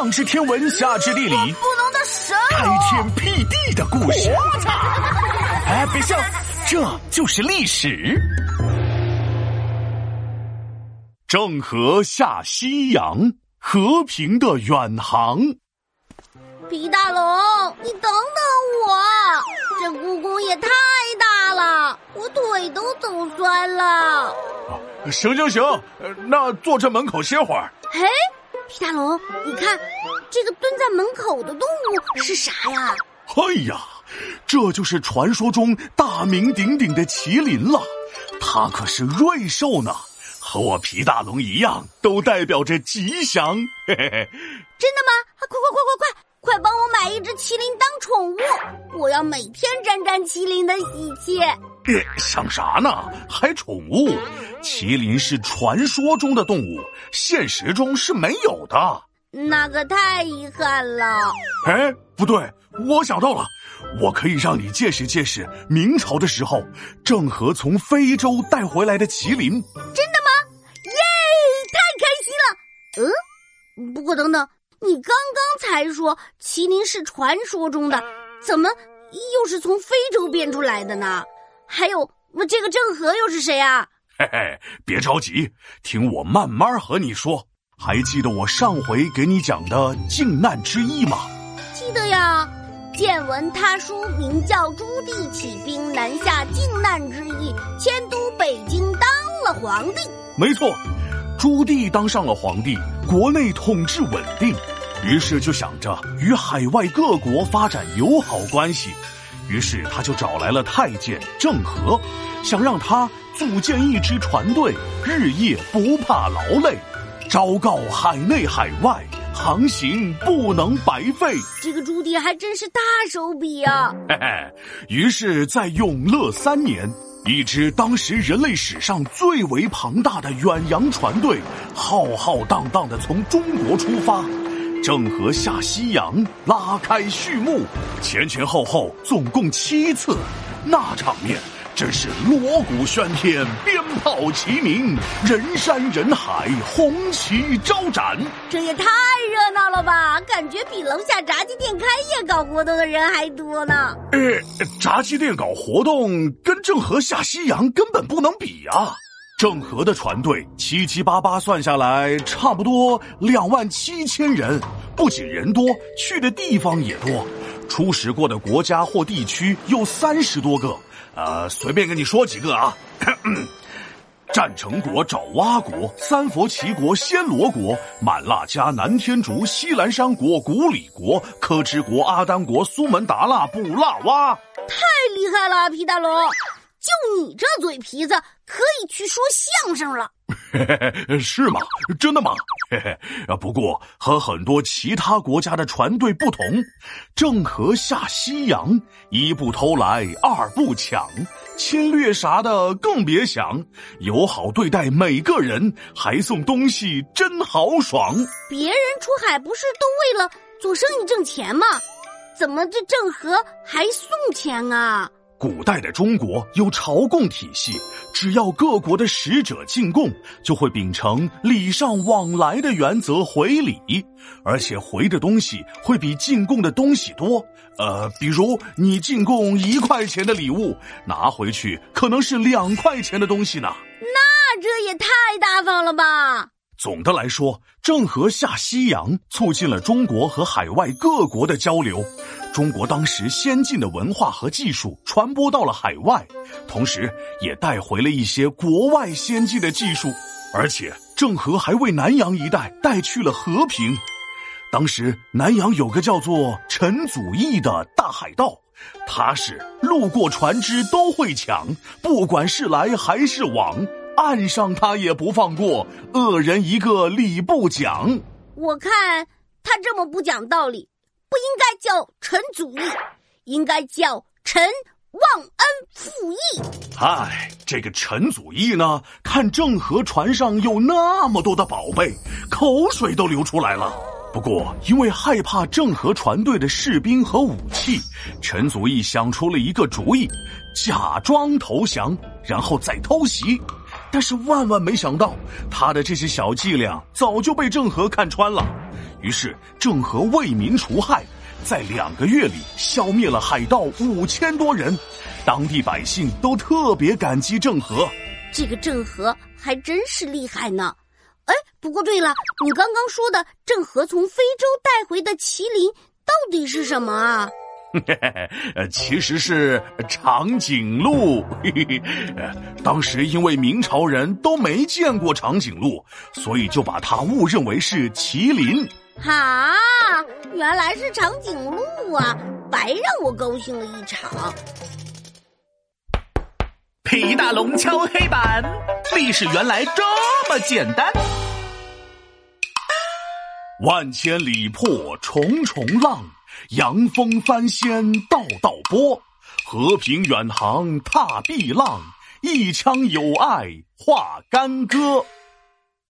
上知天文，下知地理，不能的神开天辟地的故事。哎，别笑，这就是历史。郑和下西洋，和平的远航。皮大龙，你等等我，这故宫也太大了，我腿都走酸了。行行行，那坐这门口歇会儿。嘿，皮大龙，你看这个蹲在门口的动物是啥呀？哎呀，这就是传说中大名鼎鼎的麒麟了，它可是瑞兽呢。和我皮大龙一样，都代表着吉祥。嘿嘿嘿，真的吗？快快快快快，快帮我买一只麒麟当宠物！我要每天沾沾麒麟的喜气。想啥呢？还宠物？麒麟是传说中的动物，现实中是没有的。那可太遗憾了。哎，不对，我想到了，我可以让你见识见识明朝的时候，郑和从非洲带回来的麒麟。真的吗？耶，太开心了嗯，不过等等，你刚刚才说麒麟是传说中的，怎么又是从非洲变出来的呢？还有，那这个郑和又是谁啊？嘿嘿，别着急，听我慢慢和你说。还记得我上回给你讲的靖难之役吗？记得呀，见闻他书名叫朱棣起兵南下靖难之役，迁都北京当了皇帝。没错。朱棣当上了皇帝，国内统治稳定，于是就想着与海外各国发展友好关系，于是他就找来了太监郑和，想让他组建一支船队，日夜不怕劳累，昭告海内海外，航行不能白费。这个朱棣还真是大手笔啊！嘿嘿，于是，在永乐三年。一支当时人类史上最为庞大的远洋船队，浩浩荡荡的从中国出发，郑和下西洋，拉开序幕，前前后后总共七次，那场面。真是锣鼓喧天，鞭炮齐鸣，人山人海，红旗招展。这也太热闹了吧！感觉比楼下炸鸡店开业搞活动的人还多呢。呃，炸鸡店搞活动跟郑和下西洋根本不能比啊！郑和的船队七七八八算下来，差不多两万七千人，不仅人多，去的地方也多，出使过的国家或地区有三十多个。呃，随便跟你说几个啊，战成国、爪哇国、三佛齐国、暹罗国、满腊加、南天竺、西兰山国、古里国、科之国、阿丹国、苏门答腊、布拉哇，太厉害了，皮大龙！就你这嘴皮子，可以去说相声了。是吗？真的吗？嘿嘿。不过和很多其他国家的船队不同，郑和下西洋，一不偷来，二不抢，侵略啥的更别想，友好对待每个人，还送东西，真豪爽。别人出海不是都为了做生意挣钱吗？怎么这郑和还送钱啊？古代的中国有朝贡体系，只要各国的使者进贡，就会秉承礼尚往来的原则回礼，而且回的东西会比进贡的东西多。呃，比如你进贡一块钱的礼物，拿回去可能是两块钱的东西呢。那这也太大方了吧！总的来说，郑和下西洋，促进了中国和海外各国的交流。中国当时先进的文化和技术传播到了海外，同时也带回了一些国外先进的技术。而且郑和还为南洋一带带去了和平。当时南洋有个叫做陈祖义的大海盗，他是路过船只都会抢，不管是来还是往，岸上他也不放过，恶人一个理不讲。我看他这么不讲道理。不应该叫陈祖义，应该叫陈忘恩负义。嗨，这个陈祖义呢，看郑和船上有那么多的宝贝，口水都流出来了。不过，因为害怕郑和船队的士兵和武器，陈祖义想出了一个主意，假装投降，然后再偷袭。但是万万没想到，他的这些小伎俩早就被郑和看穿了。于是郑和为民除害，在两个月里消灭了海盗五千多人，当地百姓都特别感激郑和。这个郑和还真是厉害呢。哎，不过对了，你刚刚说的郑和从非洲带回的麒麟到底是什么啊？呃，其实是长颈鹿。当时因为明朝人都没见过长颈鹿，所以就把它误认为是麒麟。哈，原来是长颈鹿啊！白让我高兴了一场。皮大龙敲黑板，历史原来这么简单。万千里破重重浪。扬风翻仙道道波，和平远航踏碧浪，一腔友爱化干戈。